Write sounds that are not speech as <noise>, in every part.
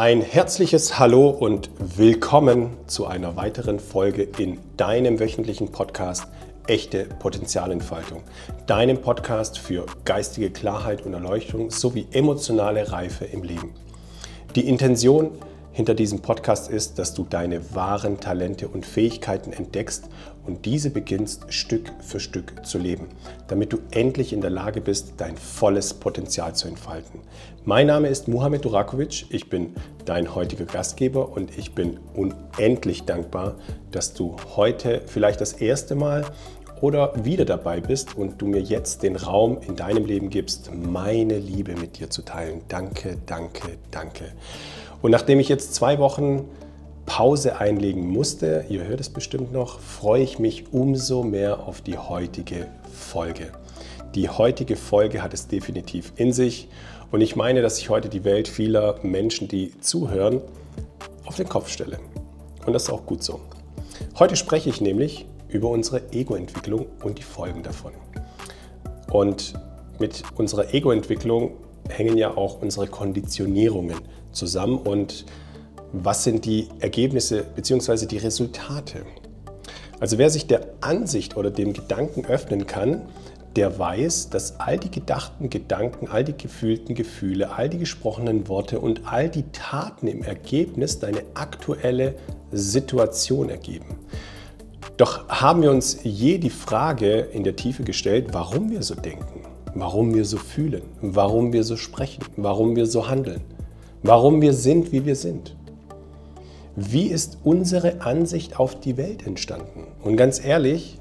Ein herzliches Hallo und willkommen zu einer weiteren Folge in deinem wöchentlichen Podcast Echte Potenzialentfaltung. Deinem Podcast für geistige Klarheit und Erleuchtung sowie emotionale Reife im Leben. Die Intention hinter diesem Podcast ist, dass du deine wahren Talente und Fähigkeiten entdeckst und diese beginnst Stück für Stück zu leben, damit du endlich in der Lage bist, dein volles Potenzial zu entfalten. Mein Name ist Muhammad Durakovic, ich bin dein heutiger Gastgeber und ich bin unendlich dankbar, dass du heute vielleicht das erste Mal oder wieder dabei bist und du mir jetzt den Raum in deinem Leben gibst, meine Liebe mit dir zu teilen. Danke, danke, danke. Und nachdem ich jetzt zwei Wochen Pause einlegen musste, ihr hört es bestimmt noch, freue ich mich umso mehr auf die heutige Folge. Die heutige Folge hat es definitiv in sich und ich meine, dass ich heute die Welt vieler Menschen, die zuhören, auf den Kopf stelle. Und das ist auch gut so. Heute spreche ich nämlich über unsere Ego-Entwicklung und die Folgen davon. Und mit unserer Ego-Entwicklung hängen ja auch unsere Konditionierungen zusammen und was sind die Ergebnisse bzw. die Resultate. Also wer sich der Ansicht oder dem Gedanken öffnen kann, der weiß, dass all die gedachten Gedanken, all die gefühlten Gefühle, all die gesprochenen Worte und all die Taten im Ergebnis deine aktuelle Situation ergeben. Doch haben wir uns je die Frage in der Tiefe gestellt, warum wir so denken, warum wir so fühlen, warum wir so sprechen, warum wir so handeln? warum wir sind, wie wir sind. Wie ist unsere Ansicht auf die Welt entstanden? Und ganz ehrlich,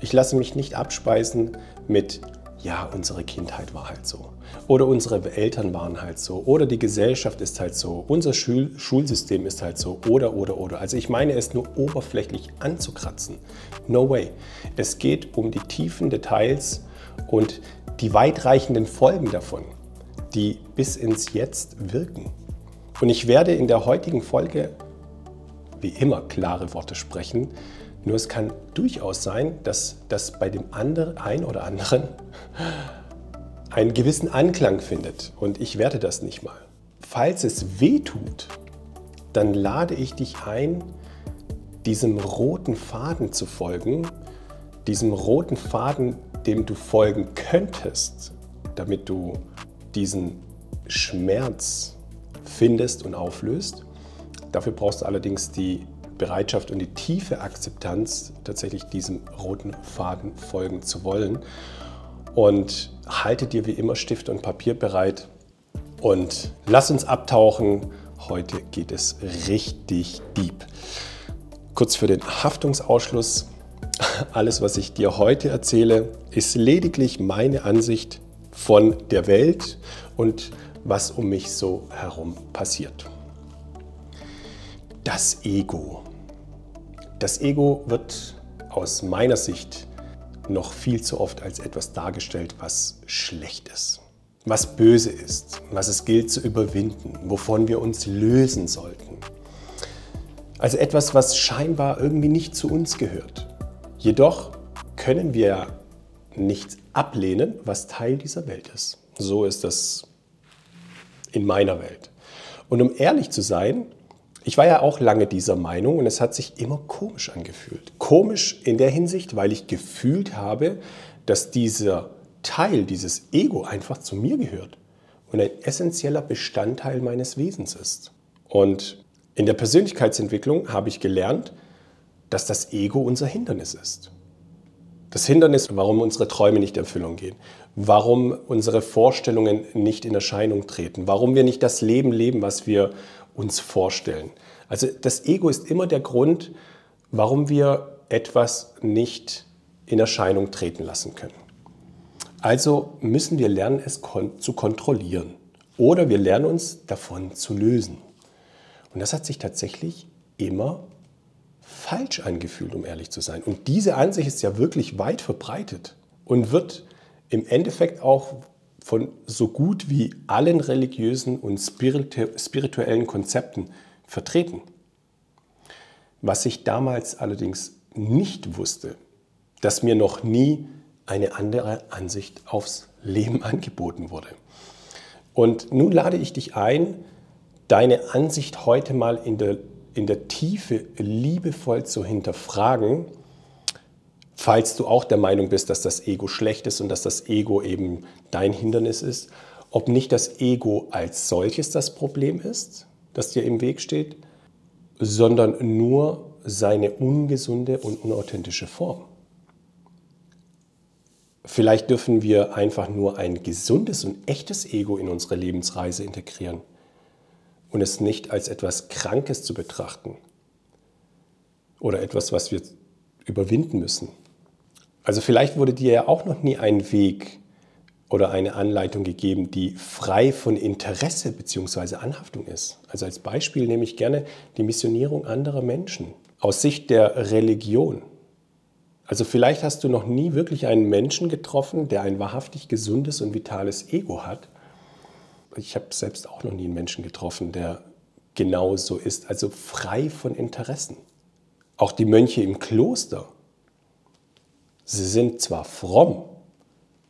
ich lasse mich nicht abspeisen mit, ja, unsere Kindheit war halt so. Oder unsere Eltern waren halt so. Oder die Gesellschaft ist halt so. Unser Schul Schulsystem ist halt so. Oder, oder, oder. Also ich meine es nur oberflächlich anzukratzen. No way. Es geht um die tiefen Details und die weitreichenden Folgen davon die bis ins Jetzt wirken. Und ich werde in der heutigen Folge wie immer klare Worte sprechen, nur es kann durchaus sein, dass das bei dem anderen, ein oder anderen <laughs> einen gewissen Anklang findet. Und ich werde das nicht mal. Falls es weh tut, dann lade ich dich ein, diesem roten Faden zu folgen, diesem roten Faden, dem du folgen könntest, damit du diesen Schmerz findest und auflöst. Dafür brauchst du allerdings die Bereitschaft und die tiefe Akzeptanz, tatsächlich diesem roten Faden folgen zu wollen. Und halte dir wie immer Stift und Papier bereit und lass uns abtauchen. Heute geht es richtig deep. Kurz für den Haftungsausschluss. Alles, was ich dir heute erzähle, ist lediglich meine Ansicht von der Welt und was um mich so herum passiert. Das Ego. Das Ego wird aus meiner Sicht noch viel zu oft als etwas dargestellt, was schlecht ist, was böse ist, was es gilt zu überwinden, wovon wir uns lösen sollten. Also etwas, was scheinbar irgendwie nicht zu uns gehört. Jedoch können wir nichts ablehnen, was Teil dieser Welt ist. So ist das in meiner Welt. Und um ehrlich zu sein, ich war ja auch lange dieser Meinung und es hat sich immer komisch angefühlt. Komisch in der Hinsicht, weil ich gefühlt habe, dass dieser Teil, dieses Ego einfach zu mir gehört und ein essentieller Bestandteil meines Wesens ist. Und in der Persönlichkeitsentwicklung habe ich gelernt, dass das Ego unser Hindernis ist. Das Hindernis, warum unsere Träume nicht in Erfüllung gehen, warum unsere Vorstellungen nicht in Erscheinung treten, warum wir nicht das Leben leben, was wir uns vorstellen. Also das Ego ist immer der Grund, warum wir etwas nicht in Erscheinung treten lassen können. Also müssen wir lernen, es kon zu kontrollieren oder wir lernen uns davon zu lösen. Und das hat sich tatsächlich immer falsch angefühlt, um ehrlich zu sein. Und diese Ansicht ist ja wirklich weit verbreitet und wird im Endeffekt auch von so gut wie allen religiösen und spirituellen Konzepten vertreten. Was ich damals allerdings nicht wusste, dass mir noch nie eine andere Ansicht aufs Leben angeboten wurde. Und nun lade ich dich ein, deine Ansicht heute mal in der, in der Tiefe liebevoll zu hinterfragen, falls du auch der Meinung bist, dass das Ego schlecht ist und dass das Ego eben dein Hindernis ist, ob nicht das Ego als solches das Problem ist, das dir im Weg steht, sondern nur seine ungesunde und unauthentische Form. Vielleicht dürfen wir einfach nur ein gesundes und echtes Ego in unsere Lebensreise integrieren und es nicht als etwas Krankes zu betrachten oder etwas, was wir überwinden müssen. Also vielleicht wurde dir ja auch noch nie ein Weg oder eine Anleitung gegeben, die frei von Interesse bzw. Anhaftung ist. Also als Beispiel nehme ich gerne die Missionierung anderer Menschen aus Sicht der Religion. Also vielleicht hast du noch nie wirklich einen Menschen getroffen, der ein wahrhaftig gesundes und vitales Ego hat. Ich habe selbst auch noch nie einen Menschen getroffen, der genau so ist, also frei von Interessen. Auch die Mönche im Kloster, sie sind zwar fromm,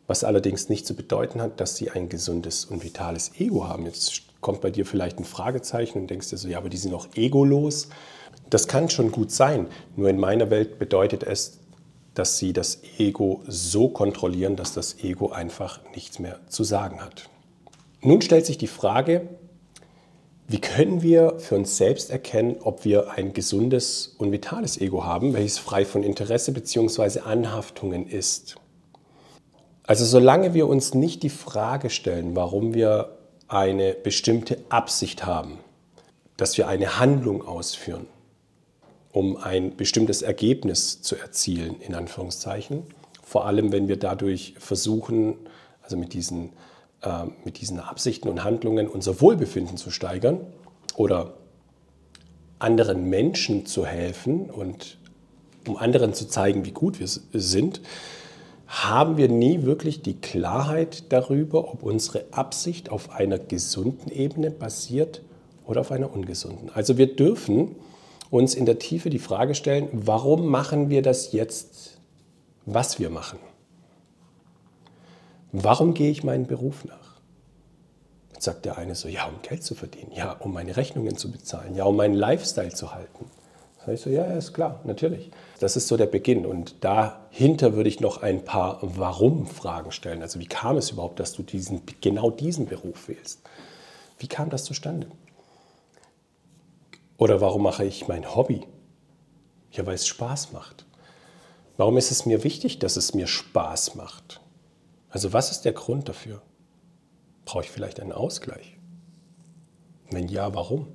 was allerdings nicht zu bedeuten hat, dass sie ein gesundes und vitales Ego haben. Jetzt kommt bei dir vielleicht ein Fragezeichen und denkst dir so, ja, aber die sind auch egolos. Das kann schon gut sein, nur in meiner Welt bedeutet es, dass sie das Ego so kontrollieren, dass das Ego einfach nichts mehr zu sagen hat. Nun stellt sich die Frage, wie können wir für uns selbst erkennen, ob wir ein gesundes und vitales Ego haben, welches frei von Interesse bzw. Anhaftungen ist? Also solange wir uns nicht die Frage stellen, warum wir eine bestimmte Absicht haben, dass wir eine Handlung ausführen, um ein bestimmtes Ergebnis zu erzielen, in Anführungszeichen, vor allem wenn wir dadurch versuchen, also mit diesen, äh, mit diesen Absichten und Handlungen unser Wohlbefinden zu steigern oder anderen Menschen zu helfen und um anderen zu zeigen, wie gut wir sind, haben wir nie wirklich die Klarheit darüber, ob unsere Absicht auf einer gesunden Ebene basiert oder auf einer ungesunden. Also wir dürfen uns in der Tiefe die Frage stellen, warum machen wir das jetzt, was wir machen? Warum gehe ich meinen Beruf nach? Jetzt sagt der eine so, ja, um Geld zu verdienen, ja, um meine Rechnungen zu bezahlen, ja, um meinen Lifestyle zu halten. Da ich so, ja, ist klar, natürlich. Das ist so der Beginn. Und dahinter würde ich noch ein paar Warum-Fragen stellen. Also wie kam es überhaupt, dass du diesen, genau diesen Beruf wählst? Wie kam das zustande? Oder warum mache ich mein Hobby? Ja, weil es Spaß macht. Warum ist es mir wichtig, dass es mir Spaß macht? Also was ist der Grund dafür? Brauche ich vielleicht einen Ausgleich? Wenn ja, warum?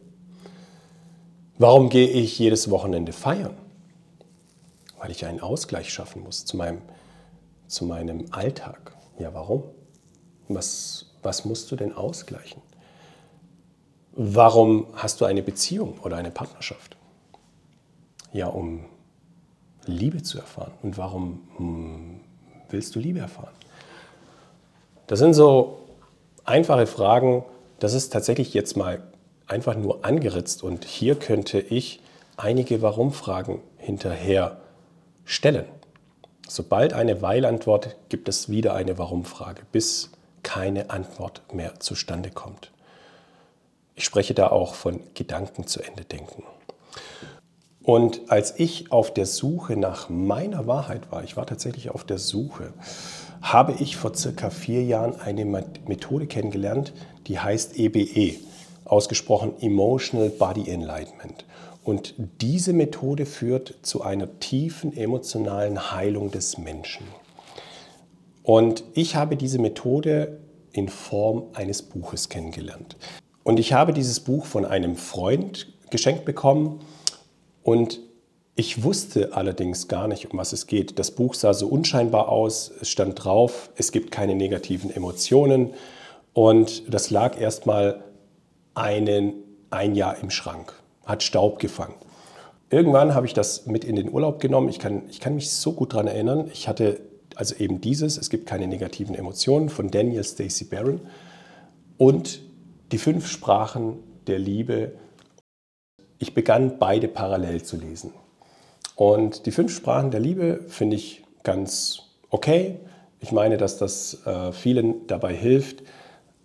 Warum gehe ich jedes Wochenende feiern? Weil ich einen Ausgleich schaffen muss zu meinem, zu meinem Alltag. Ja, warum? Was, was musst du denn ausgleichen? Warum hast du eine Beziehung oder eine Partnerschaft? Ja, um Liebe zu erfahren. Und warum hm, willst du Liebe erfahren? Das sind so einfache Fragen. Das ist tatsächlich jetzt mal einfach nur angeritzt und hier könnte ich einige Warum-Fragen hinterher stellen. Sobald eine Weil-Antwort gibt es wieder eine Warum-Frage, bis keine Antwort mehr zustande kommt. Ich spreche da auch von Gedanken zu Ende denken. Und als ich auf der Suche nach meiner Wahrheit war, ich war tatsächlich auf der Suche, habe ich vor circa vier Jahren eine Methode kennengelernt, die heißt EBE ausgesprochen Emotional Body Enlightenment. Und diese Methode führt zu einer tiefen emotionalen Heilung des Menschen. Und ich habe diese Methode in Form eines Buches kennengelernt. Und ich habe dieses Buch von einem Freund geschenkt bekommen und ich wusste allerdings gar nicht, um was es geht. Das Buch sah so unscheinbar aus, es stand drauf, es gibt keine negativen Emotionen und das lag erstmal einen, ein Jahr im Schrank, hat Staub gefangen. Irgendwann habe ich das mit in den Urlaub genommen. Ich kann, ich kann mich so gut daran erinnern. Ich hatte also eben dieses, es gibt keine negativen Emotionen von Daniel Stacy Barron und die fünf Sprachen der Liebe. Ich begann beide parallel zu lesen. Und die fünf Sprachen der Liebe finde ich ganz okay. Ich meine, dass das äh, vielen dabei hilft,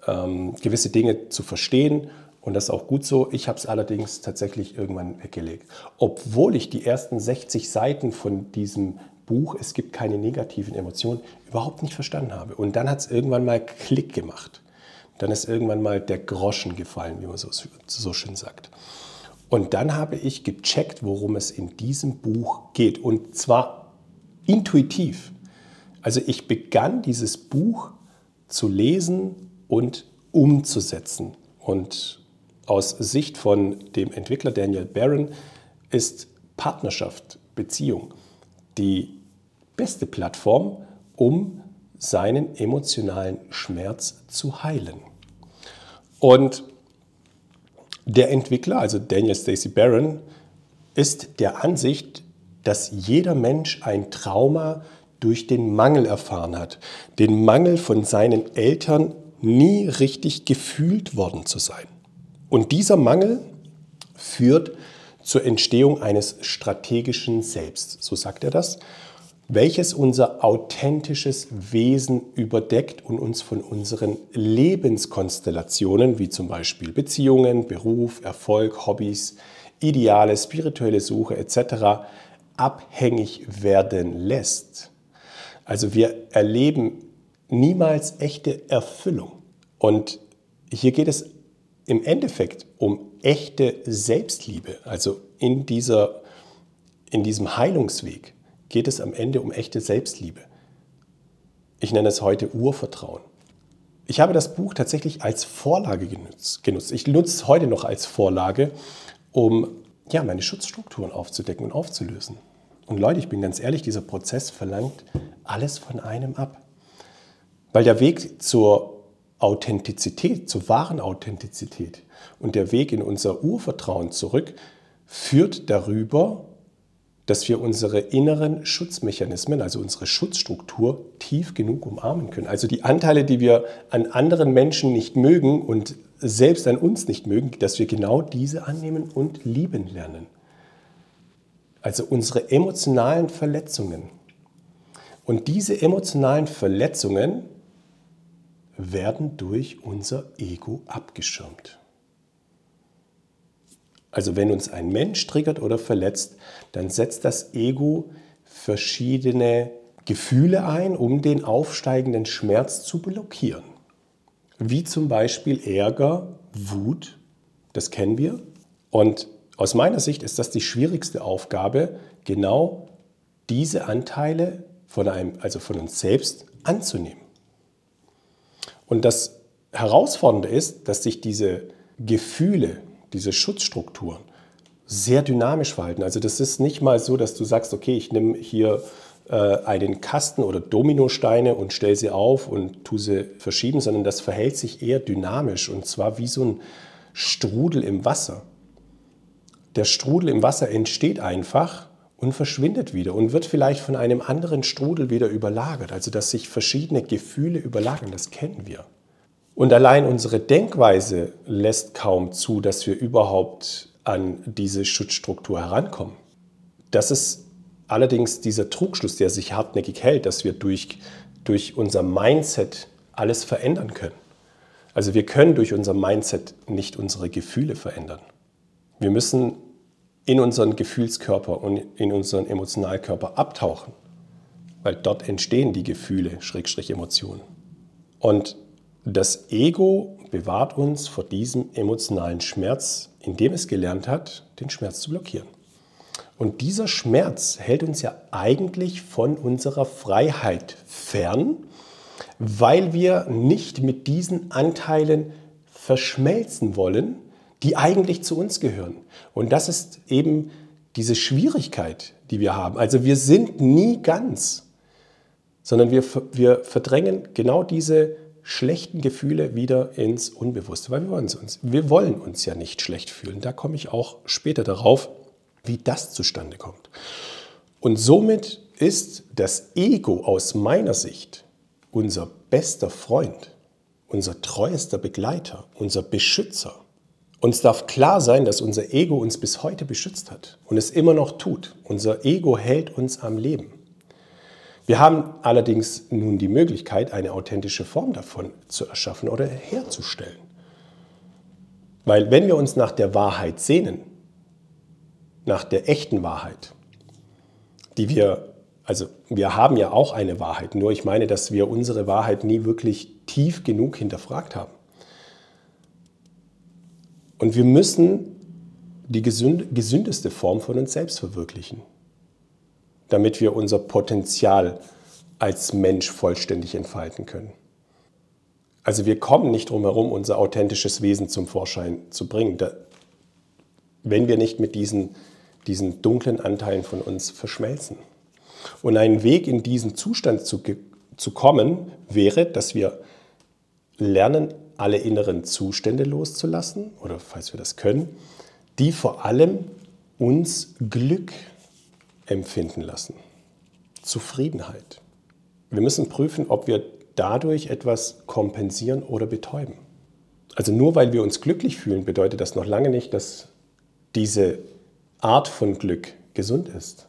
ähm, gewisse Dinge zu verstehen Und das ist auch gut so. Ich habe es allerdings tatsächlich irgendwann weggelegt. Obwohl ich die ersten 60 Seiten von diesem Buch, es gibt keine negativen Emotionen, überhaupt nicht verstanden habe. Und dann hat es irgendwann mal Klick gemacht. Dann ist irgendwann mal der Groschen gefallen, wie man so, so schön sagt. Und dann habe ich gecheckt, worum es in diesem Buch geht. Und zwar intuitiv. Also ich begann dieses Buch zu lesen und umzusetzen. Und aus Sicht von dem Entwickler Daniel Barron ist Partnerschaft, Beziehung die beste Plattform, um seinen emotionalen Schmerz zu heilen. Und der Entwickler, also Daniel Stacey Barron, ist der Ansicht, dass jeder Mensch ein Trauma durch den Mangel erfahren hat. Den Mangel von seinen Eltern nie richtig gefühlt worden zu sein. Und dieser Mangel führt zur Entstehung eines strategischen Selbst, so sagt er das, welches unser authentisches Wesen überdeckt und uns von unseren Lebenskonstellationen, wie zum Beispiel Beziehungen, Beruf, Erfolg, Hobbys, Ideale, spirituelle Suche etc., abhängig werden lässt. Also wir erleben niemals echte Erfüllung. Und hier geht es im Endeffekt um echte Selbstliebe. Also in, dieser, in diesem Heilungsweg geht es am Ende um echte Selbstliebe. Ich nenne es heute Urvertrauen. Ich habe das Buch tatsächlich als Vorlage genutzt. Ich nutze es heute noch als Vorlage, um ja, meine Schutzstrukturen aufzudecken und aufzulösen. Und Leute, ich bin ganz ehrlich, dieser Prozess verlangt alles von einem ab. Weil der Weg zur Authentizität, zur wahren Authentizität und der Weg in unser Urvertrauen zurück führt darüber, dass wir unsere inneren Schutzmechanismen, also unsere Schutzstruktur, tief genug umarmen können. Also die Anteile, die wir an anderen Menschen nicht mögen und selbst an uns nicht mögen, dass wir genau diese annehmen und lieben lernen. Also unsere emotionalen Verletzungen. Und diese emotionalen Verletzungen werden durch unser Ego abgeschirmt. Also wenn uns ein Mensch triggert oder verletzt, dann setzt das Ego verschiedene Gefühle ein, um den aufsteigenden Schmerz zu blockieren. Wie zum Beispiel Ärger, Wut, das kennen wir. Und aus meiner Sicht ist das die schwierigste Aufgabe, genau diese Anteile von, einem, also von uns selbst anzunehmen. Und das Herausfordernde ist, dass sich diese Gefühle, diese Schutzstrukturen sehr dynamisch verhalten. Also das ist nicht mal so, dass du sagst, okay, ich nehme hier äh, einen Kasten oder Dominosteine und stelle sie auf und tue sie verschieben, sondern das verhält sich eher dynamisch und zwar wie so ein Strudel im Wasser. Der Strudel im Wasser entsteht einfach und verschwindet wieder und wird vielleicht von einem anderen Strudel wieder überlagert. Also dass sich verschiedene Gefühle überlagern, das kennen wir. Und allein unsere Denkweise lässt kaum zu, dass wir überhaupt an diese Schutzstruktur herankommen. Das ist allerdings dieser Trugschluss, der sich hartnäckig hält, dass wir durch, durch unser Mindset alles verändern können. Also wir können durch unser Mindset nicht unsere Gefühle verändern. Wir müssen in unseren Gefühlskörper und in unseren Emotionalkörper abtauchen, weil dort entstehen die Gefühle, Schrägstrich Emotionen. Und das Ego bewahrt uns vor diesem emotionalen Schmerz, indem es gelernt hat, den Schmerz zu blockieren. Und dieser Schmerz hält uns ja eigentlich von unserer Freiheit fern, weil wir nicht mit diesen Anteilen verschmelzen wollen, die eigentlich zu uns gehören. Und das ist eben diese Schwierigkeit, die wir haben. Also wir sind nie ganz, sondern wir, wir verdrängen genau diese schlechten Gefühle wieder ins Unbewusste, weil wir wollen, uns, wir wollen uns ja nicht schlecht fühlen. Da komme ich auch später darauf, wie das zustande kommt. Und somit ist das Ego aus meiner Sicht unser bester Freund, unser treuester Begleiter, unser Beschützer. Uns darf klar sein, dass unser Ego uns bis heute beschützt hat und es immer noch tut. Unser Ego hält uns am Leben. Wir haben allerdings nun die Möglichkeit, eine authentische Form davon zu erschaffen oder herzustellen. Weil wenn wir uns nach der Wahrheit sehnen, nach der echten Wahrheit, die wir, also wir haben ja auch eine Wahrheit, nur ich meine, dass wir unsere Wahrheit nie wirklich tief genug hinterfragt haben. Und wir müssen die gesündeste Form von uns selbst verwirklichen, damit wir unser Potenzial als Mensch vollständig entfalten können. Also wir kommen nicht drum herum, unser authentisches Wesen zum Vorschein zu bringen, wenn wir nicht mit diesen, diesen dunklen Anteilen von uns verschmelzen. Und ein Weg in diesen Zustand zu, zu kommen wäre, dass wir lernen, alle inneren Zustände loszulassen, oder falls wir das können, die vor allem uns Glück empfinden lassen, Zufriedenheit. Wir müssen prüfen, ob wir dadurch etwas kompensieren oder betäuben. Also nur weil wir uns glücklich fühlen, bedeutet das noch lange nicht, dass diese Art von Glück gesund ist.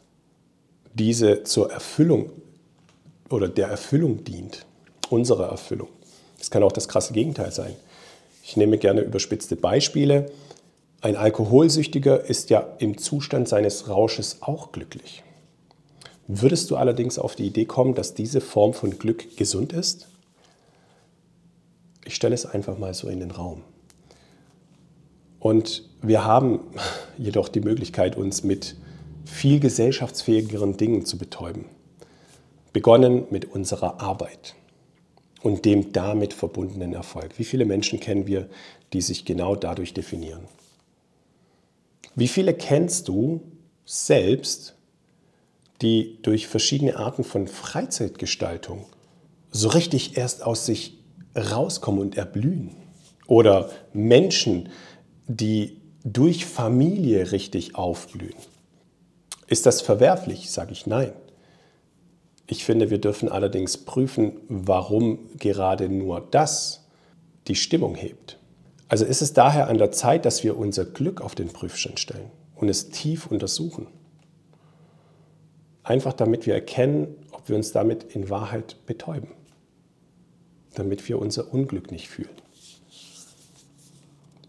Diese zur Erfüllung oder der Erfüllung dient, unserer Erfüllung. Es kann auch das krasse Gegenteil sein. Ich nehme gerne überspitzte Beispiele. Ein Alkoholsüchtiger ist ja im Zustand seines Rausches auch glücklich. Würdest du allerdings auf die Idee kommen, dass diese Form von Glück gesund ist? Ich stelle es einfach mal so in den Raum. Und wir haben <laughs> jedoch die Möglichkeit, uns mit viel gesellschaftsfähigeren Dingen zu betäuben. Begonnen mit unserer Arbeit und dem damit verbundenen Erfolg. Wie viele Menschen kennen wir, die sich genau dadurch definieren? Wie viele kennst du selbst, die durch verschiedene Arten von Freizeitgestaltung so richtig erst aus sich rauskommen und erblühen? Oder Menschen, die durch Familie richtig aufblühen? Ist das verwerflich? Sage ich nein. Ich finde, wir dürfen allerdings prüfen, warum gerade nur das die Stimmung hebt. Also ist es daher an der Zeit, dass wir unser Glück auf den Prüfstand stellen und es tief untersuchen. Einfach damit wir erkennen, ob wir uns damit in Wahrheit betäuben. Damit wir unser Unglück nicht fühlen.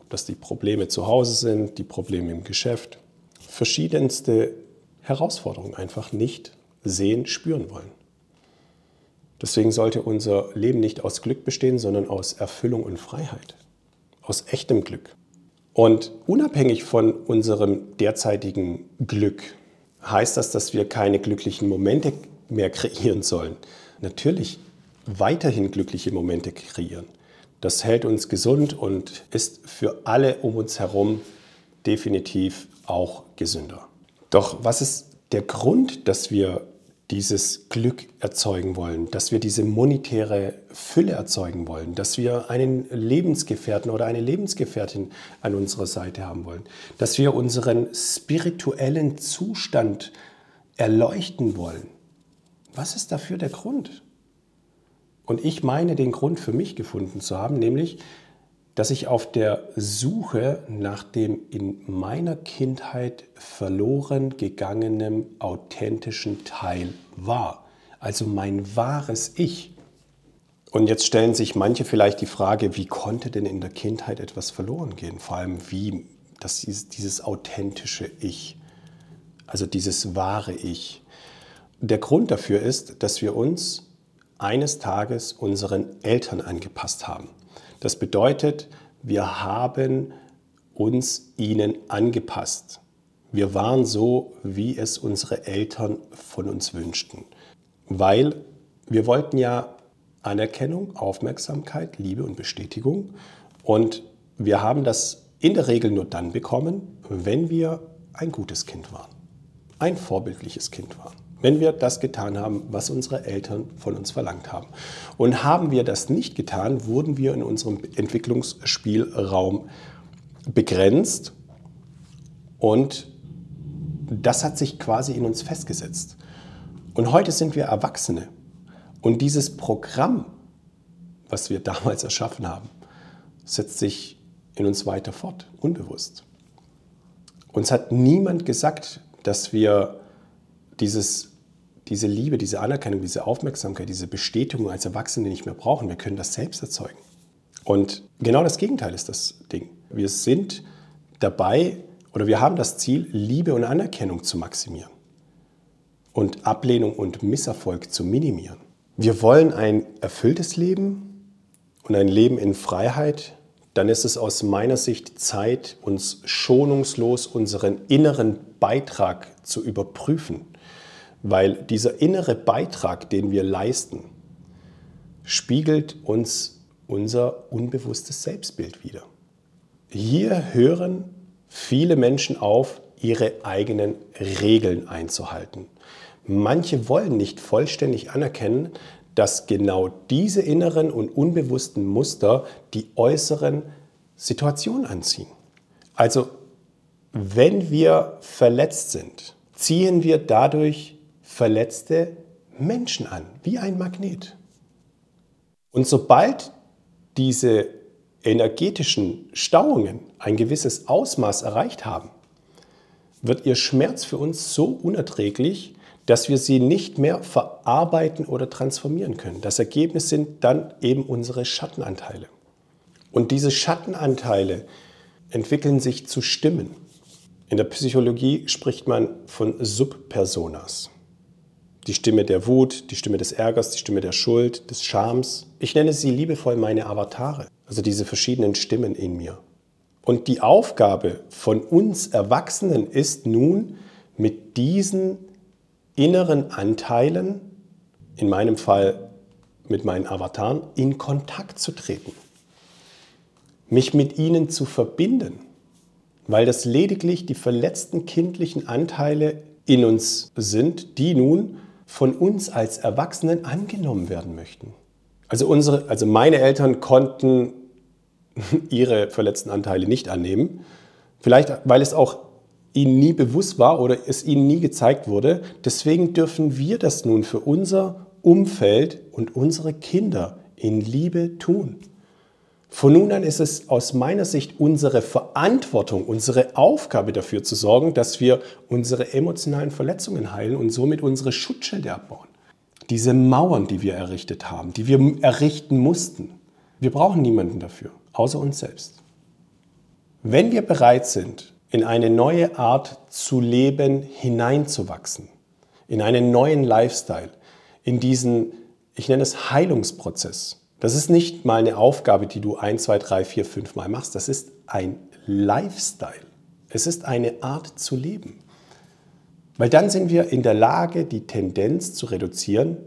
Dass die Probleme zu Hause sind, die Probleme im Geschäft, verschiedenste Herausforderungen einfach nicht sehen, spüren wollen. Deswegen sollte unser Leben nicht aus Glück bestehen, sondern aus Erfüllung und Freiheit, aus echtem Glück. Und unabhängig von unserem derzeitigen Glück heißt das, dass wir keine glücklichen Momente mehr kreieren sollen. Natürlich weiterhin glückliche Momente kreieren. Das hält uns gesund und ist für alle um uns herum definitiv auch gesünder. Doch was ist der Grund, dass wir dieses Glück erzeugen wollen, dass wir diese monetäre Fülle erzeugen wollen, dass wir einen Lebensgefährten oder eine Lebensgefährtin an unserer Seite haben wollen, dass wir unseren spirituellen Zustand erleuchten wollen. Was ist dafür der Grund? Und ich meine den Grund für mich gefunden zu haben, nämlich dass ich auf der Suche nach dem in meiner Kindheit verloren gegangenen authentischen Teil war. Also mein wahres Ich. Und jetzt stellen sich manche vielleicht die Frage, wie konnte denn in der Kindheit etwas verloren gehen? Vor allem wie das, dieses authentische Ich, also dieses wahre Ich. Der Grund dafür ist, dass wir uns eines Tages unseren Eltern angepasst haben. Das bedeutet, wir haben uns ihnen angepasst. Wir waren so, wie es unsere Eltern von uns wünschten. Weil wir wollten ja Anerkennung, Aufmerksamkeit, Liebe und Bestätigung. Und wir haben das in der Regel nur dann bekommen, wenn wir ein gutes Kind waren, ein vorbildliches Kind waren wenn wir das getan haben, was unsere Eltern von uns verlangt haben. Und haben wir das nicht getan, wurden wir in unserem Entwicklungsspielraum begrenzt und das hat sich quasi in uns festgesetzt. Und heute sind wir Erwachsene und dieses Programm, was wir <laughs> damals erschaffen haben, setzt sich in uns weiter fort, unbewusst. Uns hat niemand gesagt, dass wir dieses diese Liebe, diese Anerkennung, diese Aufmerksamkeit, diese Bestätigung als Erwachsene nicht mehr brauchen. Wir können das selbst erzeugen. Und genau das Gegenteil ist das Ding. Wir sind dabei oder wir haben das Ziel, Liebe und Anerkennung zu maximieren und Ablehnung und Misserfolg zu minimieren. Wir wollen ein erfülltes Leben und ein Leben in Freiheit. Dann ist es aus meiner Sicht Zeit, uns schonungslos unseren inneren Beitrag zu überprüfen, weil dieser innere Beitrag, den wir leisten, spiegelt uns unser unbewusstes Selbstbild wider. Hier hören viele Menschen auf, ihre eigenen Regeln einzuhalten. Manche wollen nicht vollständig anerkennen, dass genau diese inneren und unbewussten Muster die äußeren Situationen anziehen. Also wenn wir verletzt sind, ziehen wir dadurch verletzte Menschen an, wie ein Magnet. Und sobald diese energetischen Stauungen ein gewisses Ausmaß erreicht haben, wird ihr Schmerz für uns so unerträglich, dass wir sie nicht mehr verarbeiten oder transformieren können. Das Ergebnis sind dann eben unsere Schattenanteile. Und diese Schattenanteile entwickeln sich zu Stimmen. In der Psychologie spricht man von Subpersonas. Die Stimme der Wut, die Stimme des Ärgers, die Stimme der Schuld, des Schams. Ich nenne sie liebevoll meine Avatare, also diese verschiedenen Stimmen in mir. Und die Aufgabe von uns Erwachsenen ist nun, mit diesen inneren Anteilen, in meinem Fall mit meinen Avataren, in Kontakt zu treten. Mich mit ihnen zu verbinden, weil das lediglich die verletzten kindlichen Anteile in uns sind, die nun von uns als Erwachsenen angenommen werden möchten. Also, unsere, also meine Eltern konnten <laughs> ihre verletzten Anteile nicht annehmen. Vielleicht, weil es auch ihnen nie bewusst war oder es ihnen nie gezeigt wurde. Deswegen dürfen wir das nun für unser Umfeld und unsere Kinder in Liebe tun. Von nun an ist es aus meiner Sicht unsere Verantwortung, unsere Aufgabe dafür zu sorgen, dass wir unsere emotionalen Verletzungen heilen und somit unsere Schutzschilde abbauen. Diese Mauern, die wir errichtet haben, die wir errichten mussten. Wir brauchen niemanden dafür, außer uns selbst. Wenn wir bereit sind, in eine neue Art zu leben hineinzuwachsen, in einen neuen Lifestyle, in diesen, ich nenne es Heilungsprozess, das ist nicht mal eine Aufgabe, die du ein, zwei, drei, vier, fünf Mal machst. Das ist ein Lifestyle. Es ist eine Art zu leben. Weil dann sind wir in der Lage, die Tendenz zu reduzieren,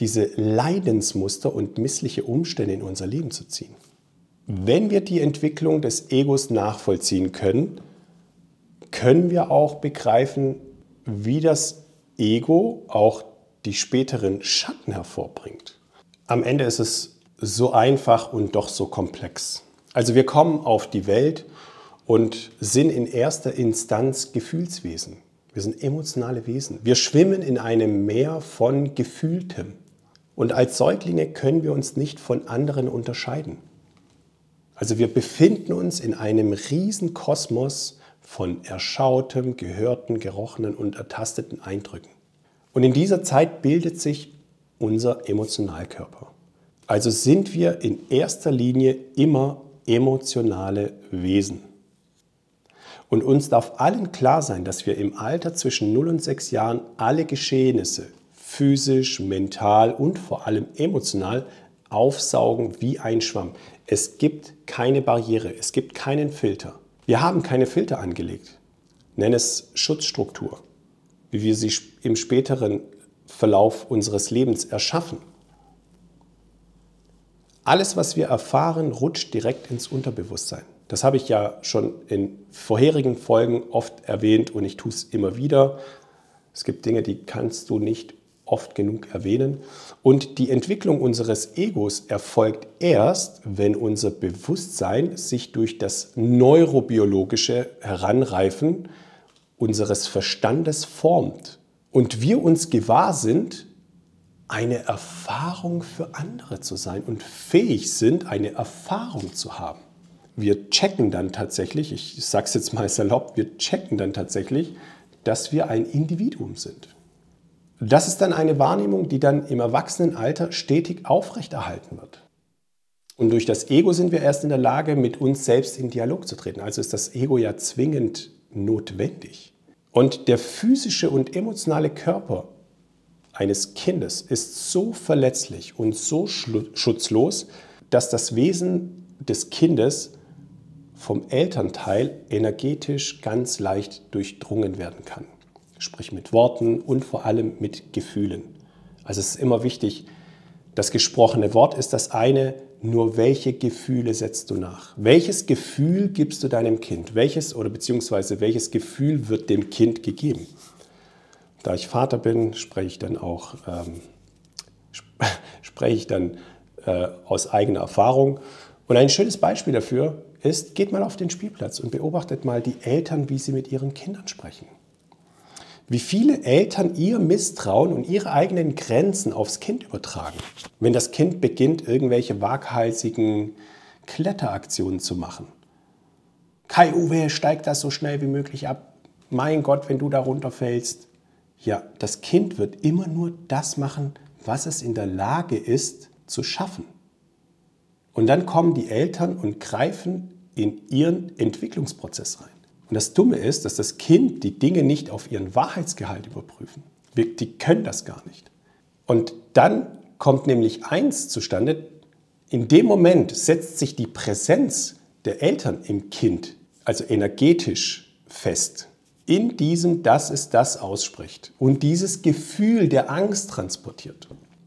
diese Leidensmuster und missliche Umstände in unser Leben zu ziehen. Wenn wir die Entwicklung des Egos nachvollziehen können, können wir auch begreifen, wie das Ego auch die späteren Schatten hervorbringt. Am Ende ist es so einfach und doch so komplex. Also wir kommen auf die Welt und sind in erster Instanz Gefühlswesen. Wir sind emotionale Wesen. Wir schwimmen in einem Meer von Gefühltem. Und als Säuglinge können wir uns nicht von anderen unterscheiden. Also wir befinden uns in einem riesen Kosmos von erschautem, gehörten, gerochenen und ertasteten Eindrücken. Und in dieser Zeit bildet sich unser Emotionalkörper. Also sind wir in erster Linie immer emotionale Wesen. Und uns darf allen klar sein, dass wir im Alter zwischen 0 und 6 Jahren alle Geschehnisse, physisch, mental und vor allem emotional, aufsaugen wie ein Schwamm. Es gibt keine Barriere, es gibt keinen Filter. Wir haben keine Filter angelegt. Nenn es Schutzstruktur, wie wir sie im späteren Verlauf unseres Lebens erschaffen. Alles, was wir erfahren, rutscht direkt ins Unterbewusstsein. Das habe ich ja schon in vorherigen Folgen oft erwähnt und ich tue es immer wieder. Es gibt Dinge, die kannst du nicht oft genug erwähnen. Und die Entwicklung unseres Egos erfolgt erst, wenn unser Bewusstsein sich durch das neurobiologische Heranreifen unseres Verstandes formt und wir uns gewahr sind, eine Erfahrung für andere zu sein und fähig sind, eine Erfahrung zu haben. Wir checken dann tatsächlich, ich sage es jetzt mal salopp, wir checken dann tatsächlich, dass wir ein Individuum sind. Das ist dann eine Wahrnehmung, die dann im Erwachsenenalter stetig aufrechterhalten wird. Und durch das Ego sind wir erst in der Lage, mit uns selbst in Dialog zu treten. Also ist das Ego ja zwingend notwendig. Und der physische und emotionale Körper eines Kindes ist so verletzlich und so schutzlos, dass das Wesen des Kindes vom Elternteil energetisch ganz leicht durchdrungen werden kann. Sprich mit Worten und vor allem mit Gefühlen. Also es ist immer wichtig, das gesprochene Wort ist das eine, nur welche Gefühle setzt du nach? Welches Gefühl gibst du deinem Kind? Welches oder beziehungsweise welches Gefühl wird dem Kind gegeben? Da ich Vater bin, spreche ich dann auch ähm, <laughs> spreche ich dann äh, aus eigener Erfahrung. Und ein schönes Beispiel dafür ist, geht mal auf den Spielplatz und beobachtet mal die Eltern, wie sie mit ihren Kindern sprechen wie viele Eltern ihr Misstrauen und ihre eigenen Grenzen aufs Kind übertragen. Wenn das Kind beginnt, irgendwelche waghalsigen Kletteraktionen zu machen. Kai Uwe, steig das so schnell wie möglich ab. Mein Gott, wenn du da runterfällst. Ja, das Kind wird immer nur das machen, was es in der Lage ist zu schaffen. Und dann kommen die Eltern und greifen in ihren Entwicklungsprozess rein. Und das Dumme ist, dass das Kind die Dinge nicht auf ihren Wahrheitsgehalt überprüfen. Die können das gar nicht. Und dann kommt nämlich eins zustande, in dem Moment setzt sich die Präsenz der Eltern im Kind, also energetisch fest, in diesem, dass es das ausspricht und dieses Gefühl der Angst transportiert,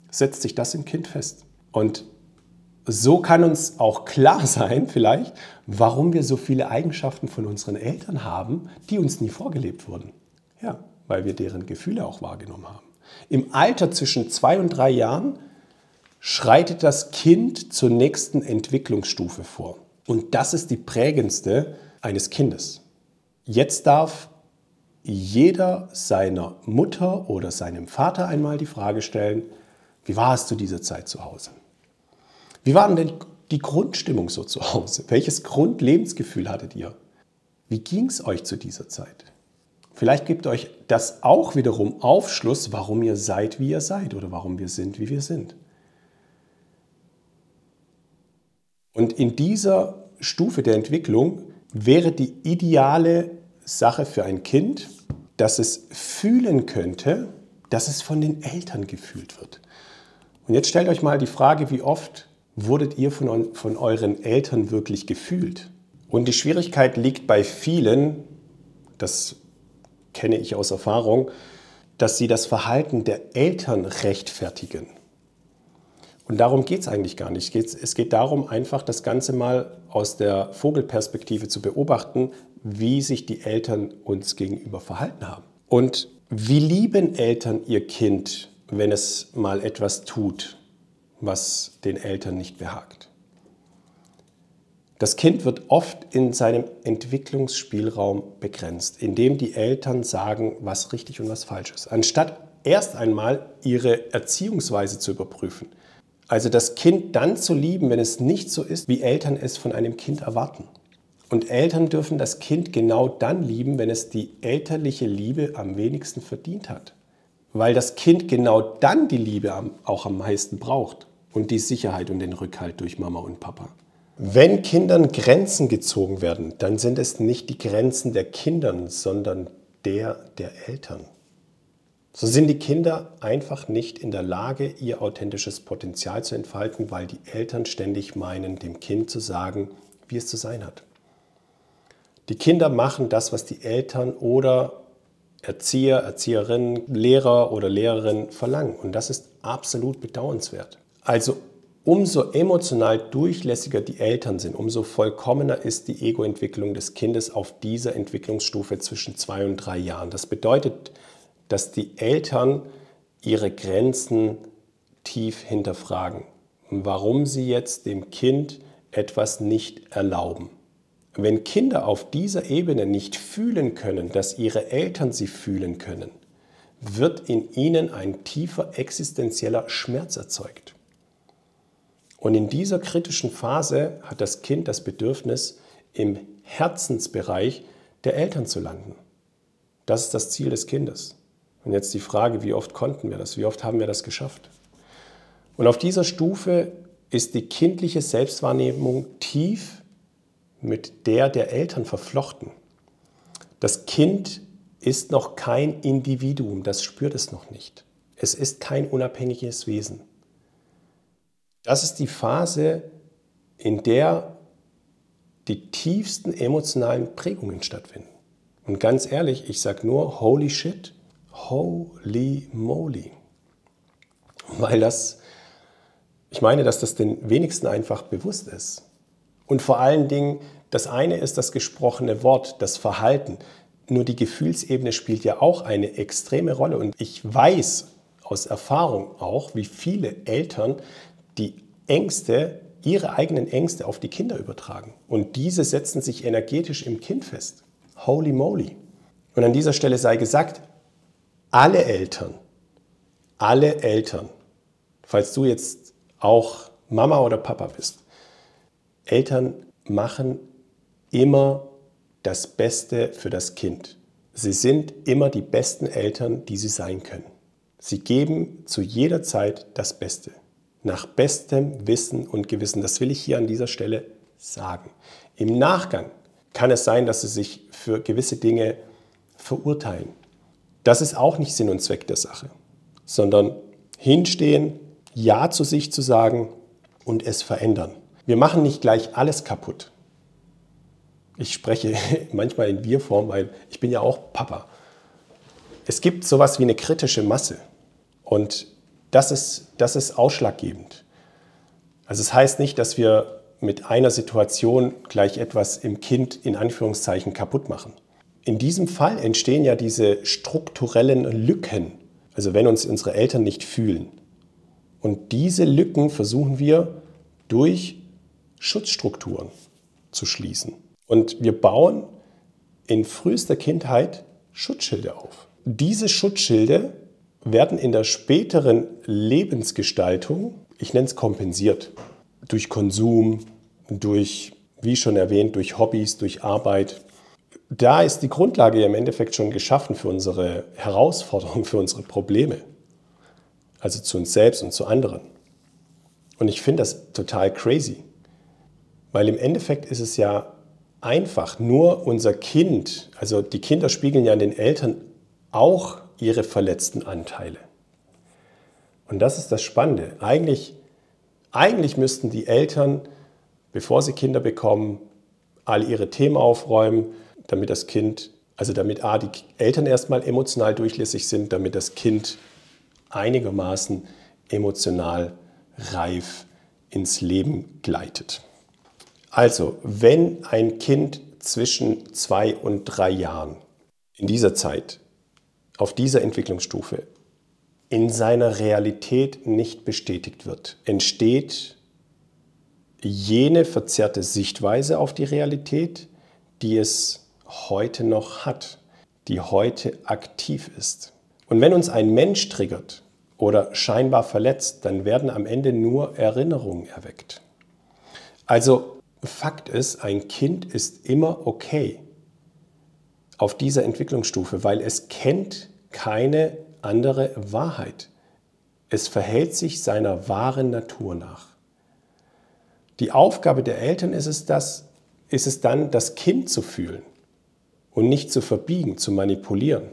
setzt sich das im Kind fest. Und so kann uns auch klar <laughs> sein, vielleicht, warum wir so viele Eigenschaften von unseren Eltern haben, die uns nie vorgelebt wurden. Ja, weil wir deren Gefühle auch wahrgenommen haben. Im Alter zwischen zwei und drei Jahren schreitet das Kind zur nächsten Entwicklungsstufe vor. Und das ist die prägendste eines Kindes. Jetzt darf jeder seiner Mutter oder seinem Vater einmal die Frage stellen, wie war es zu dieser Zeit zu Hause? Wie war denn die Grundstimmung so zu Hause? Welches Grundlebensgefühl hattet ihr? Wie ging es euch zu dieser Zeit? Vielleicht gibt euch das auch wiederum Aufschluss, warum ihr seid, wie ihr seid oder warum wir sind, wie wir sind. Und in dieser Stufe der Entwicklung wäre die ideale Sache für ein Kind, dass es fühlen könnte, dass es von den Eltern gefühlt wird. Und jetzt stellt euch mal die Frage, wie oft wurdet ihr von, von euren Eltern wirklich gefühlt? Und die Schwierigkeit liegt bei vielen, das kenne ich aus Erfahrung, dass sie das Verhalten der Eltern rechtfertigen. Und darum geht es eigentlich gar nicht. Es geht darum, einfach das Ganze mal aus der Vogelperspektive zu beobachten, wie sich die Eltern uns gegenüber verhalten haben. Und wie lieben Eltern ihr Kind, wenn es mal etwas tut, was den Eltern nicht behagt. Das Kind wird oft in seinem Entwicklungsspielraum begrenzt, indem die Eltern sagen, was richtig und was falsch ist, anstatt erst einmal ihre Erziehungsweise zu überprüfen. Also das Kind dann zu lieben, wenn es nicht so ist, wie Eltern es von einem Kind erwarten. Und Eltern dürfen das Kind genau dann lieben, wenn es die elterliche Liebe am wenigsten verdient hat. Weil das Kind genau dann die Liebe auch am meisten braucht und die Sicherheit und den Rückhalt durch Mama und Papa. Wenn Kindern Grenzen gezogen werden, dann sind es nicht die Grenzen der Kinder, sondern der der Eltern. So sind die Kinder einfach nicht in der Lage, ihr authentisches Potenzial zu entfalten, weil die Eltern ständig meinen, dem Kind zu sagen, wie es zu sein hat. Die Kinder machen das, was die Eltern oder Erzieher, Erzieherinnen, Lehrer oder Lehrerin verlangen. Und das ist absolut bedauernswert. Also umso emotional durchlässiger die Eltern sind, umso vollkommener ist die Ego-Entwicklung des Kindes auf dieser Entwicklungsstufe zwischen zwei und drei Jahren. Das bedeutet, dass die Eltern ihre Grenzen tief hinterfragen, warum sie jetzt dem Kind etwas nicht erlauben. Wenn Kinder auf dieser Ebene nicht fühlen können, dass ihre Eltern sie fühlen können, wird in ihnen ein tiefer existenzieller Schmerz erzeugt. Und in dieser kritischen Phase hat das Kind das Bedürfnis, im Herzensbereich der Eltern zu landen. Das ist das Ziel des Kindes. Und jetzt die Frage, wie oft konnten wir das? Wie oft haben wir das geschafft? Und auf dieser Stufe ist die kindliche Selbstwahrnehmung tief mit der der Eltern verflochten. Das Kind ist noch kein Individuum, das spürt es noch nicht. Es ist kein unabhängiges Wesen. Das ist die Phase, in der die tiefsten emotionalen Prägungen stattfinden. Und ganz ehrlich, ich sage nur, holy shit, holy moly. Weil das, ich meine, dass das den wenigsten einfach bewusst ist. Und vor allen Dingen, das eine ist das gesprochene Wort, das Verhalten. Nur die Gefühlsebene spielt ja auch eine extreme Rolle. Und ich weiß aus Erfahrung auch, wie viele Eltern die Ängste, ihre eigenen Ängste auf die Kinder übertragen. Und diese setzen sich energetisch im Kind fest. Holy moly. Und an dieser Stelle sei gesagt, alle Eltern, alle Eltern, falls du jetzt auch Mama oder Papa bist, Eltern machen immer das Beste für das Kind. Sie sind immer die besten Eltern, die sie sein können. Sie geben zu jeder Zeit das Beste. Nach bestem Wissen und Gewissen. Das will ich hier an dieser Stelle sagen. Im Nachgang kann es sein, dass sie sich für gewisse Dinge verurteilen. Das ist auch nicht Sinn und Zweck der Sache, sondern hinstehen, Ja zu sich zu sagen und es verändern. Wir machen nicht gleich alles kaputt. Ich spreche <laughs> manchmal in Wir-Form, weil ich bin ja auch Papa. Es gibt sowas wie eine kritische Masse und das ist, das ist ausschlaggebend. Also es heißt nicht, dass wir mit einer Situation gleich etwas im Kind in Anführungszeichen kaputt machen. In diesem Fall entstehen ja diese strukturellen Lücken, also wenn uns unsere Eltern nicht fühlen. Und diese Lücken versuchen wir durch Schutzstrukturen zu schließen. Und wir bauen in frühester Kindheit Schutzschilde auf. Diese Schutzschilde werden in der späteren Lebensgestaltung, ich nenne es kompensiert, durch Konsum, durch, wie schon erwähnt, durch Hobbys, durch Arbeit. Da ist die Grundlage ja im Endeffekt schon geschaffen für unsere Herausforderungen, für unsere Probleme. Also zu uns selbst und zu anderen. Und ich finde das total crazy. Weil im Endeffekt ist es ja einfach, nur unser Kind, also die Kinder spiegeln ja in den Eltern auch ihre verletzten Anteile. Und das ist das Spannende. Eigentlich, eigentlich müssten die Eltern, bevor sie Kinder bekommen, all ihre Themen aufräumen, damit das Kind, also damit A, die Eltern erstmal emotional durchlässig sind, damit das Kind einigermaßen emotional reif ins Leben gleitet. Also, wenn ein Kind zwischen zwei und drei Jahren in dieser Zeit, auf dieser Entwicklungsstufe, in seiner Realität nicht bestätigt wird, entsteht jene verzerrte Sichtweise auf die Realität, die es heute noch hat, die heute aktiv ist. Und wenn uns ein Mensch triggert oder scheinbar verletzt, dann werden am Ende nur Erinnerungen erweckt. Also Fakt ist, ein Kind ist immer okay auf dieser Entwicklungsstufe, weil es kennt keine andere Wahrheit. Es verhält sich seiner wahren Natur nach. Die Aufgabe der Eltern ist es, das, ist es dann, das Kind zu fühlen und nicht zu verbiegen, zu manipulieren.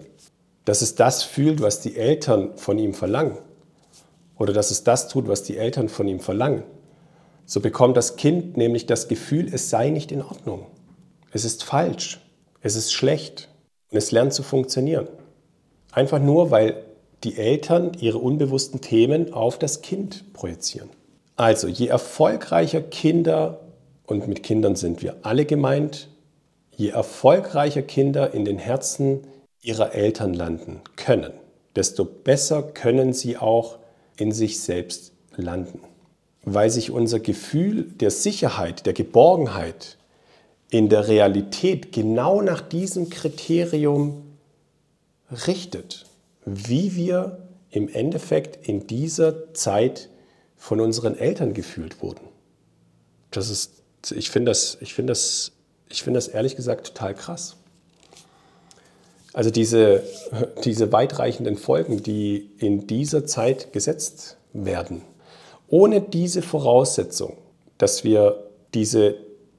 Dass es das fühlt, was die Eltern von ihm verlangen. Oder dass es das tut, was die Eltern von ihm verlangen. So bekommt das Kind nämlich das Gefühl, es sei nicht in Ordnung. Es ist falsch. Es ist schlecht. Und es lernt zu funktionieren. Einfach nur, weil die Eltern ihre unbewussten Themen auf das Kind projizieren. Also, je erfolgreicher Kinder, und mit Kindern sind wir alle gemeint, je erfolgreicher Kinder in den Herzen ihrer Eltern landen können, desto besser können sie auch in sich selbst landen weil sich unser Gefühl der Sicherheit, der Geborgenheit in der Realität genau nach diesem Kriterium richtet, wie wir im Endeffekt in dieser Zeit von unseren Eltern gefühlt wurden. Das ist, ich finde das, ich das, ich das ehrlich gesagt total krass. Also diese, diese weitreichenden Folgen, die in dieser Zeit gesetzt werden, Ohne diese Voraussetzung, dass wir diese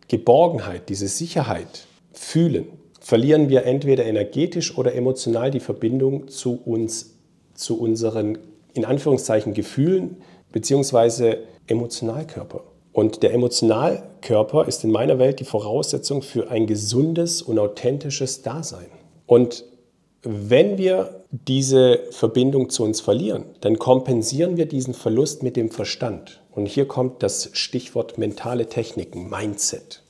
Geborgenheit, diese Sicherheit fühlen, verlieren wir entweder energetisch oder emotional die Verbindung zu uns, zu unseren, in Anführungszeichen, Gefühlen bzw. Emotionalkörper. Und der Emotionalkörper ist in meiner Welt die Voraussetzung für ein gesundes und authentisches Dasein. Und wenn wir diese Verbindung zu uns verlieren, dann kompensieren wir diesen Verlust mit dem Verstand. Und hier kommt das Stichwort mentale Techniken, Mindset.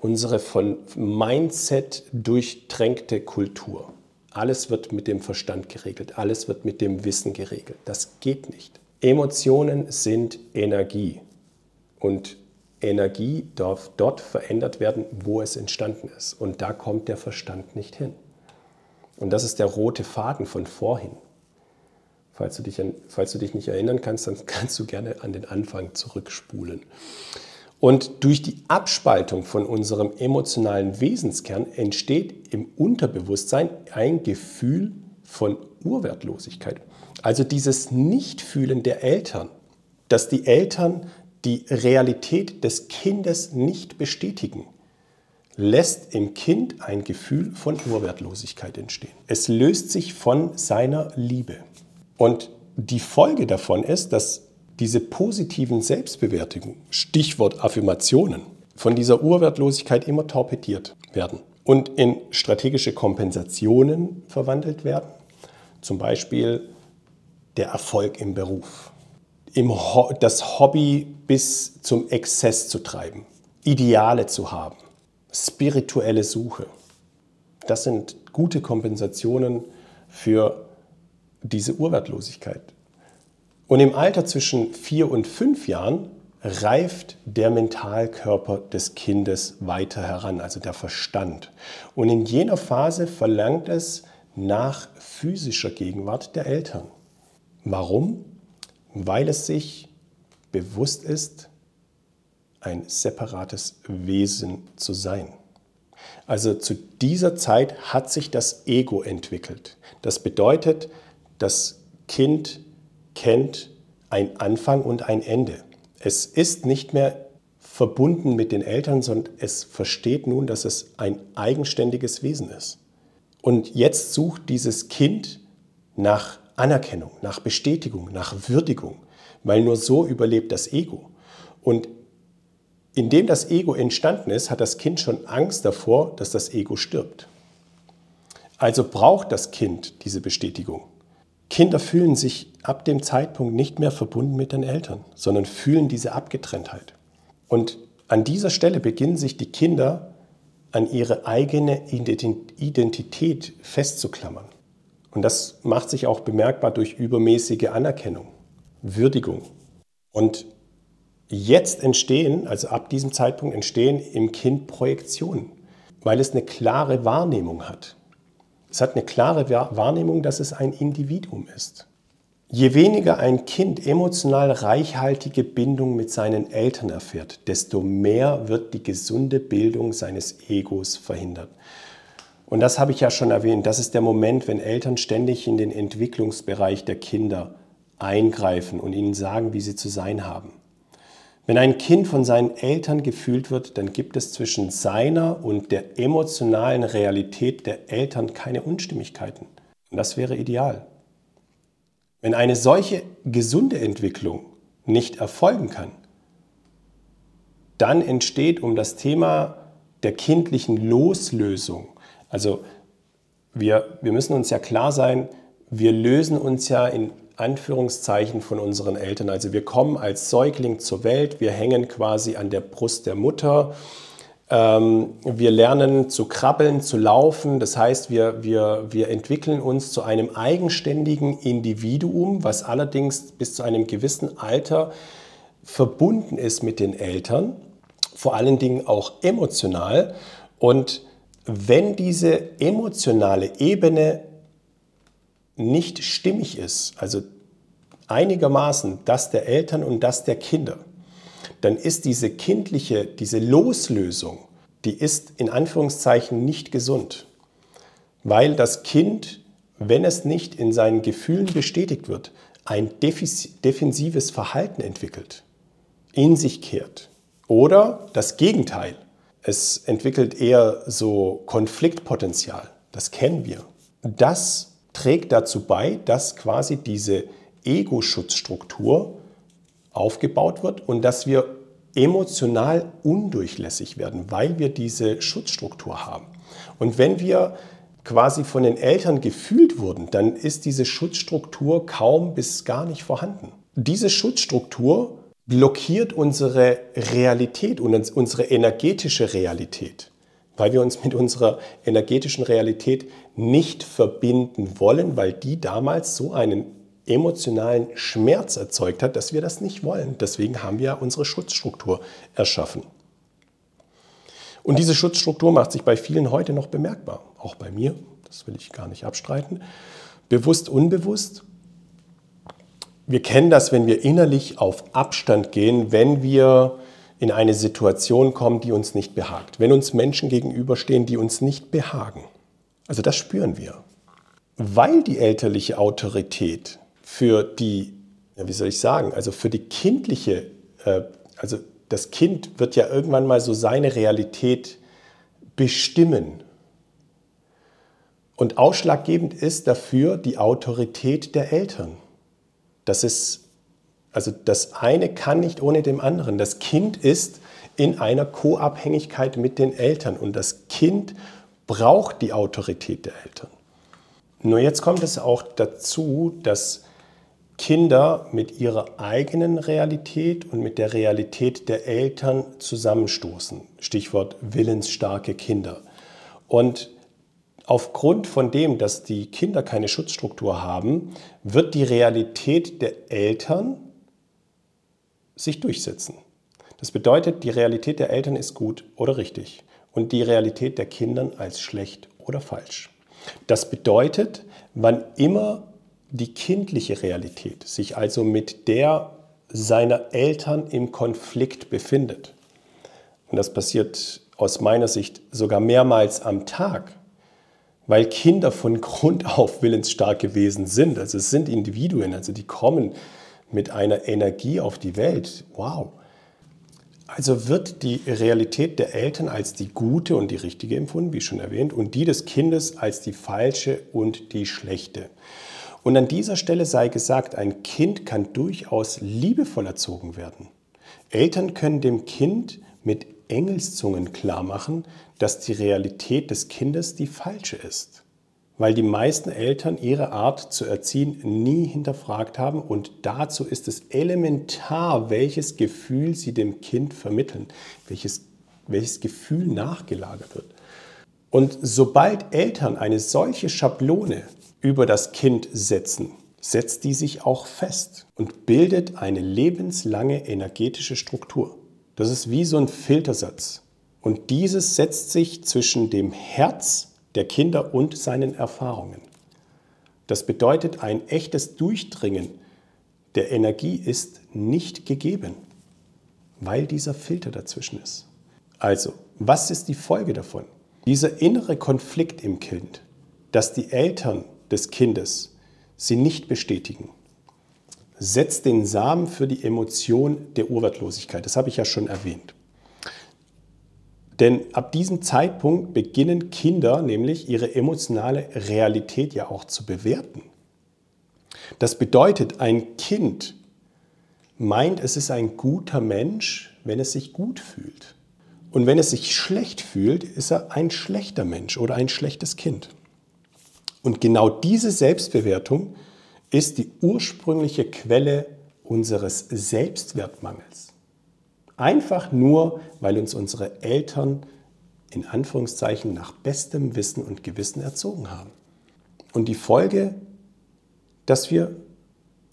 Unsere von Mindset durchtränkte Kultur. Alles wird mit dem Verstand geregelt, alles wird mit dem Wissen geregelt. Das geht nicht. Emotionen sind Energie. Und Energie darf dort verändert werden, wo es entstanden ist. Und da kommt der Verstand nicht hin. Und das ist der rote Faden von vorhin. Falls du, dich falls du dich nicht erinnern kannst, dann <laughs> kannst du gerne an den Anfang zurückspulen. Und durch die Abspaltung von unserem emotionalen Wesenskern entsteht im Unterbewusstsein ein Gefühl von Urwertlosigkeit. Also dieses Nichtfühlen der Eltern, dass die Eltern die Realität des Kindes nicht bestätigen lässt im Kind ein Gefühl von Urwertlosigkeit entstehen. Es löst sich von seiner Liebe. Und die Folge davon ist, dass diese positiven Selbstbewertungen, Stichwort Affirmationen, von dieser Urwertlosigkeit immer torpediert werden und in strategische Kompensationen verwandelt werden. Zum Beispiel der Erfolg im Beruf, im Ho das Hobby bis zum Exzess zu treiben, Ideale zu haben, spirituelle Suche. Das sind gute Kompensationen für diese Urwertlosigkeit. Und im Alter zwischen vier und fünf Jahren reift der Mentalkörper des Kindes weiter heran, also der Verstand. Und in jener Phase verlangt es nach physischer Gegenwart der Eltern. Warum? Weil es sich bewusst ist, ein separates Wesen zu sein. Also zu dieser Zeit hat sich das Ego entwickelt. Das bedeutet, das Kind kennt ein Anfang und ein Ende. Es ist nicht mehr verbunden mit den Eltern, sondern es versteht nun, dass es ein eigenständiges Wesen ist. Und jetzt sucht dieses Kind nach Anerkennung, nach Bestätigung, nach Würdigung, weil nur so überlebt das Ego. Und indem das Ego entstanden ist, hat das Kind schon Angst davor, dass das Ego stirbt. Also braucht das Kind diese Bestätigung. Kinder fühlen sich ab dem Zeitpunkt nicht mehr verbunden mit den Eltern, sondern fühlen diese Abgetrenntheit. Und an dieser Stelle beginnen sich die Kinder an ihre eigene Identität festzuklammern. Und das macht sich auch bemerkbar durch übermäßige Anerkennung, Würdigung. Und Jetzt entstehen, also ab diesem Zeitpunkt entstehen im Kind Projektionen, weil es eine klare Wahrnehmung hat. Es hat eine klare Wahrnehmung, dass es ein Individuum ist. Je weniger ein Kind emotional reichhaltige Bindung mit seinen Eltern erfährt, desto mehr wird die gesunde Bildung seines Egos verhindert. Und das habe ich ja schon erwähnt. Das ist der Moment, wenn Eltern ständig in den Entwicklungsbereich der Kinder eingreifen und ihnen sagen, wie sie zu sein haben. Wenn ein Kind von seinen Eltern gefühlt wird, dann gibt es zwischen seiner und der emotionalen Realität der Eltern keine Unstimmigkeiten. Und das wäre ideal. Wenn eine solche gesunde Entwicklung nicht erfolgen kann, dann entsteht um das Thema der kindlichen Loslösung, also wir, wir müssen uns ja klar sein, wir lösen uns ja in Anführungszeichen von unseren Eltern. Also wir kommen als Säugling zur Welt, wir hängen quasi an der Brust der Mutter. Ähm, wir lernen zu krabbeln, zu laufen. Das heißt, wir, wir, wir entwickeln uns zu einem eigenständigen Individuum, was allerdings bis zu einem gewissen Alter verbunden ist mit den Eltern, vor allen Dingen auch emotional. Und wenn diese emotionale Ebene nicht stimmig ist, also einigermaßen das der Eltern und das der Kinder, dann ist diese kindliche, diese Loslösung, die ist in Anführungszeichen nicht gesund, weil das Kind wenn es nicht in seinen Gefühlen bestätigt wird, ein defensives Verhalten entwickelt, in sich kehrt. Oder das Gegenteil. Es entwickelt eher so Konfliktpotenzial. Das kennen wir. Das trägt dazu bei, dass quasi diese Ego-Schutzstruktur aufgebaut wird und dass wir emotional undurchlässig werden, weil wir diese Schutzstruktur haben. Und wenn wir quasi von den Eltern gefühlt wurden, dann ist diese Schutzstruktur kaum bis gar nicht vorhanden. Diese Schutzstruktur blockiert unsere Realität und unsere energetische Realität, weil wir uns mit unserer energetischen Realität nicht verbinden wollen, weil die damals so einen emotionalen Schmerz erzeugt hat, dass wir das nicht wollen. Deswegen haben wir unsere Schutzstruktur erschaffen. Und diese Schutzstruktur macht sich bei vielen heute noch bemerkbar. Auch bei mir, das will ich gar nicht abstreiten. Bewusst, unbewusst. Wir kennen das, wenn wir innerlich auf Abstand gehen, wenn wir in eine Situation kommen, die uns nicht behagt. Wenn uns Menschen gegenüberstehen, die uns nicht behagen. Also das spüren wir. Weil die elterliche Autorität für die, ja, wie soll ich sagen, also für die kindliche, äh, also das Kind wird ja irgendwann mal so seine Realität bestimmen. Und ausschlaggebend ist dafür die Autorität der Eltern. Das ist, also das eine kann nicht ohne dem anderen. Das Kind ist in einer Co-Abhängigkeit mit den Eltern und das Kind braucht die Autorität der Eltern. Nur jetzt kommt es auch dazu, dass Kinder mit ihrer eigenen Realität und mit der Realität der Eltern zusammenstoßen. Stichwort willensstarke Kinder. Und aufgrund von dem, dass die Kinder keine Schutzstruktur haben, wird die Realität der Eltern sich durchsetzen. Das bedeutet, die Realität der Eltern ist gut oder richtig und die Realität der Kinder als schlecht oder falsch. Das bedeutet, wann immer die kindliche Realität sich also mit der seiner Eltern im Konflikt befindet, und das passiert aus meiner Sicht sogar mehrmals am Tag, weil Kinder von <laughs> Grund auf willensstarke Wesen sind. Also es sind Individuen, also die kommen mit einer Energie auf die Welt. Wow. Also wird die Realität der Eltern als die gute und die richtige empfunden, wie schon erwähnt, und die des Kindes als die falsche und die schlechte. Und an dieser Stelle sei gesagt, ein Kind kann durchaus liebevoll erzogen werden. Eltern können dem Kind mit Engelszungen klarmachen, dass die Realität des Kindes die falsche ist. Weil die meisten Eltern ihre Art zu erziehen nie hinterfragt haben und dazu ist es elementar, welches Gefühl sie dem Kind vermitteln, welches, welches Gefühl nachgelagert wird. Und sobald Eltern eine solche Schablone über das Kind setzen, setzt die sich auch fest und bildet eine lebenslange energetische Struktur. Das ist wie so ein Filtersatz. Und dieses setzt sich zwischen dem Herz der Kinder und seinen Erfahrungen. Das bedeutet, ein echtes Durchdringen der Energie ist nicht gegeben, weil dieser Filter dazwischen ist. Also, was ist die Folge davon? Dieser innere Konflikt im Kind, dass die Eltern des Kindes sie nicht bestätigen, setzt den Samen für die Emotion der Urwertlosigkeit. Das habe ich ja schon erwähnt. Denn ab diesem Zeitpunkt beginnen Kinder nämlich ihre emotionale Realität ja auch zu bewerten. Das bedeutet, ein Kind meint, es ist ein guter Mensch, wenn es sich gut fühlt. Und wenn es sich schlecht fühlt, ist er ein schlechter Mensch oder ein schlechtes Kind. Und genau diese Selbstbewertung ist die ursprüngliche Quelle unseres Selbstwertmangels. Einfach nur, weil uns unsere Eltern in Anführungszeichen nach bestem Wissen und Gewissen erzogen haben. Und die Folge, dass wir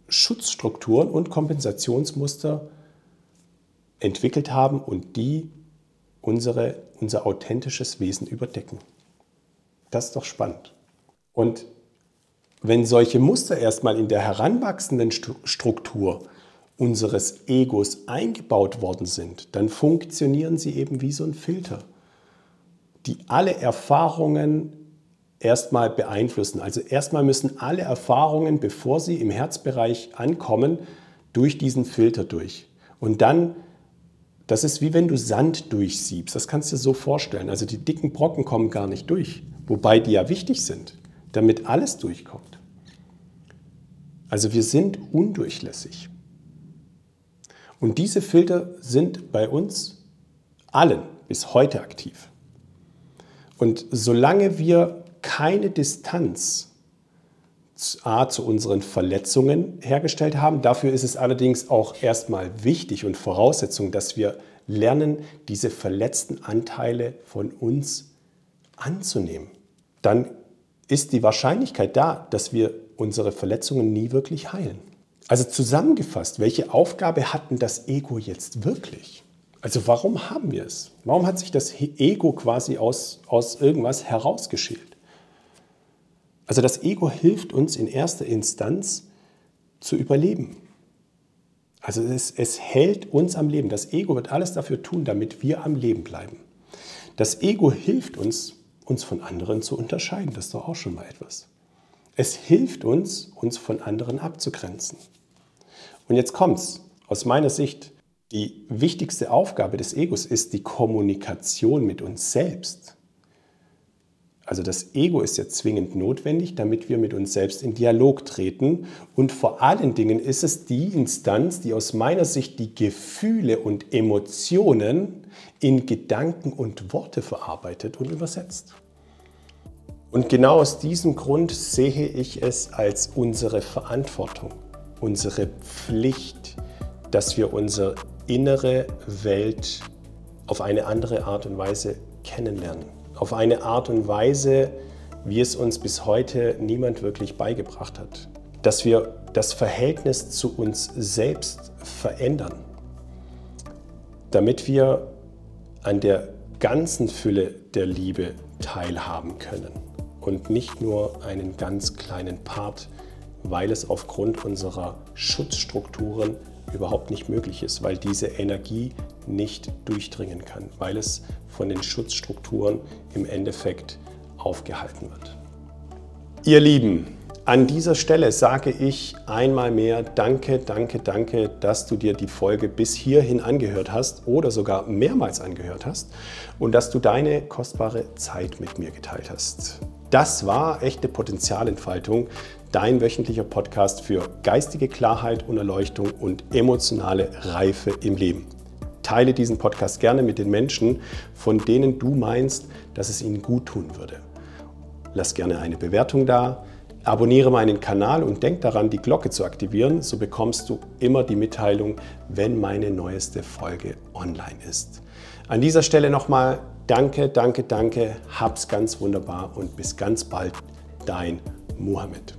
Schutzstrukturen und Kompensationsmuster entwickelt haben und die unsere, unser authentisches Wesen überdecken. Das ist doch spannend. Und wenn solche Muster erstmal in der heranwachsenden Struktur unseres Egos eingebaut worden sind, dann funktionieren sie eben wie so ein Filter, die alle Erfahrungen erstmal beeinflussen. Also erstmal müssen alle Erfahrungen, bevor sie im Herzbereich ankommen, durch diesen Filter durch. Und dann, das ist wie wenn du Sand durchsiebst. Das kannst du dir so vorstellen. Also die dicken Brocken kommen gar nicht durch, wobei die ja wichtig sind, damit alles durchkommt. Also wir sind undurchlässig. Und diese Filter sind bei uns allen bis heute aktiv. Und solange wir keine Distanz A, zu unseren Verletzungen hergestellt haben, dafür ist es allerdings auch erstmal wichtig und Voraussetzung, dass wir lernen, diese verletzten Anteile von uns anzunehmen. Dann ist die Wahrscheinlichkeit da, dass wir unsere Verletzungen nie wirklich heilen. Also zusammengefasst, welche Aufgabe hat denn das Ego jetzt wirklich? Also warum haben wir es? Warum hat sich das Ego quasi aus, aus irgendwas herausgeschält? Also das Ego hilft uns in erster Instanz zu überleben. Also es, es hält uns am Leben. Das Ego wird alles dafür tun, damit wir am Leben bleiben. Das Ego hilft uns, uns von anderen zu unterscheiden. Das ist doch auch schon mal etwas. Es hilft uns, uns von anderen abzugrenzen. Und jetzt kommt's. Aus meiner Sicht die wichtigste Aufgabe des Egos ist die Kommunikation mit uns selbst. Also das Ego ist ja zwingend notwendig, damit wir mit uns selbst in Dialog treten. Und vor allen Dingen ist es die Instanz, die aus meiner Sicht die Gefühle und Emotionen in Gedanken und Worte verarbeitet und übersetzt. Und genau aus diesem Grund sehe ich es als unsere Verantwortung, unsere Pflicht, dass wir unser innere Welt auf eine andere Art und Weise kennenlernen. Auf eine Art und Weise, wie es uns bis heute niemand wirklich beigebracht hat. Dass wir das Verhältnis zu uns selbst verändern, damit wir an der ganzen Fülle der Liebe teilhaben können und nicht nur einen ganz kleinen Part, weil es aufgrund unserer Schutzstrukturen überhaupt nicht möglich ist, weil diese Energie nicht durchdringen kann, weil es von den Schutzstrukturen im Endeffekt aufgehalten wird. Ihr Lieben, an dieser Stelle sage ich einmal mehr Danke, danke, danke, dass du dir die Folge bis hierhin angehört hast oder sogar mehrmals angehört hast und dass du deine kostbare Zeit mit mir geteilt hast. Das war echte Potenzialentfaltung, dein wöchentlicher Podcast für geistige Klarheit und Erleuchtung und emotionale Reife im Leben. Teile diesen Podcast gerne mit den Menschen, von denen du meinst, dass es ihnen gut tun würde. Lass gerne eine Bewertung da, abonniere meinen Kanal und denk daran, die Glocke zu aktivieren, so bekommst du immer die Mitteilung, wenn meine neueste Folge online ist. An dieser Stelle nochmal Danke, danke, danke. Hab's ganz wunderbar und bis ganz bald. Dein Mohammed.